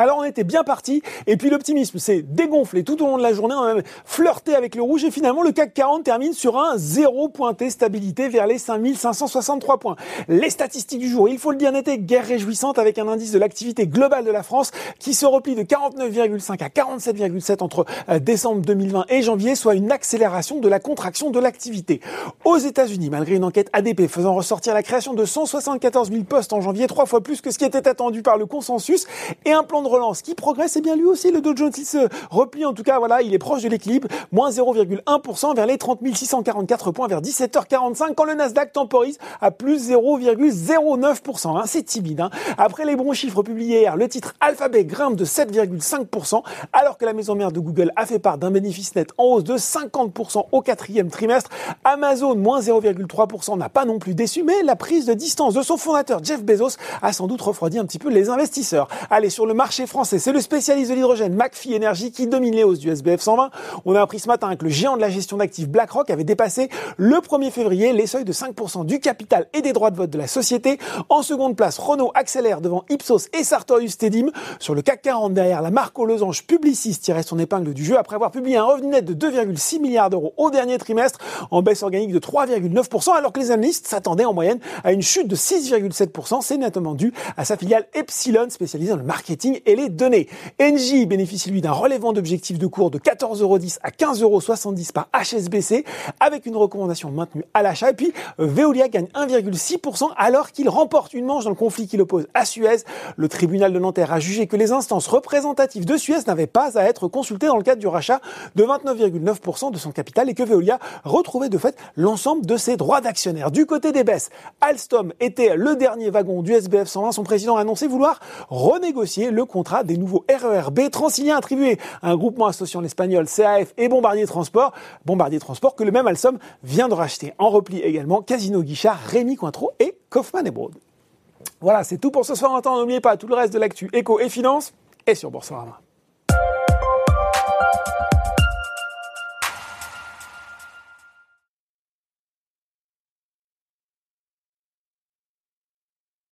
Alors on était bien parti, et puis l'optimisme s'est dégonflé tout au long de la journée, on a même flirté avec le rouge, et finalement le CAC 40 termine sur un zéro pointé stabilité vers les 5563 points. Les statistiques du jour, il faut le dire, n'étaient guère réjouissantes avec un indice de l'activité globale de la France qui se replie de 49,5 à 47,7 entre euh, décembre 2020 et janvier, soit une accélération de la contraction de l'activité. Aux États-Unis, malgré une enquête ADP faisant ressortir la création de 174 000 postes en janvier, trois fois plus que ce qui était attendu par le consensus, et un plan de relance qui progresse, et bien lui aussi, le Dow Jones, il se replie, en tout cas, voilà, il est proche de l'équilibre, moins 0,1% vers les 30 644 points vers 17h45, quand le Nasdaq temporise à plus 0,09%. Hein, c'est timide. Hein. Après les bons chiffres publiés hier, le titre Alphabet grimpe de 7,5%, alors que la maison mère de Google a fait part d'un bénéfice net en hausse de 50% au quatrième trimestre. Amazon, moins 0,3%, n'a pas non plus déçu, mais la prise de distance de son fondateur Jeff Bezos a sans doute refroidi un petit peu les investisseurs. Allez, sur le marché français, c'est le spécialiste de l'hydrogène McPhee Energy qui domine les hausses du SBF 120. On a appris ce matin que le géant de la gestion d'actifs BlackRock avait dépassé le 1er février les seuils de 5% du capital et des droits de vote de la société. En seconde place, Renault accélère devant Ipsos et Sartorius Stedim. Sur le CAC 40 derrière, la marque aux losanges Publicis tirait son épingle du jeu après avoir publié un revenu net de 2,6 milliards d'euros au dernier trimestre en baisse organique de 3,9% alors que les analystes s'attendaient en moyenne à une chute de 6,7%. C'est nettement dû à sa filiale Epsilon spécialisée dans le marketing et les données. Engie bénéficie lui d'un relèvement d'objectifs de cours de 14,10€ à 15,70€ par HSBC avec une recommandation maintenue à l'achat. Et puis Veolia gagne 1,6% alors qu'il remporte une manche dans le conflit qui l'oppose à Suez. Le tribunal de Nanterre a jugé que les instances représentatives de Suez n'avaient pas à être consultées dans le cadre du rachat de 29,9% de son capital et que Veolia retrouvait de fait l'ensemble de ses droits d'actionnaire. Du côté des baisses, Alstom était le dernier wagon du SBF 120. Son président a annoncé vouloir renégocier le contrat des nouveaux RERB transilien attribués à un groupement associant l'espagnol CAF et Bombardier Transport. Bombardier Transport que le même Alstom vient de racheter. En repli également Casino Guichard, Rémi Cointreau et Kaufmann et Broad. Voilà, c'est tout pour ce soir. N'oubliez pas tout le reste de l'actu éco et finance est sur Boursorama.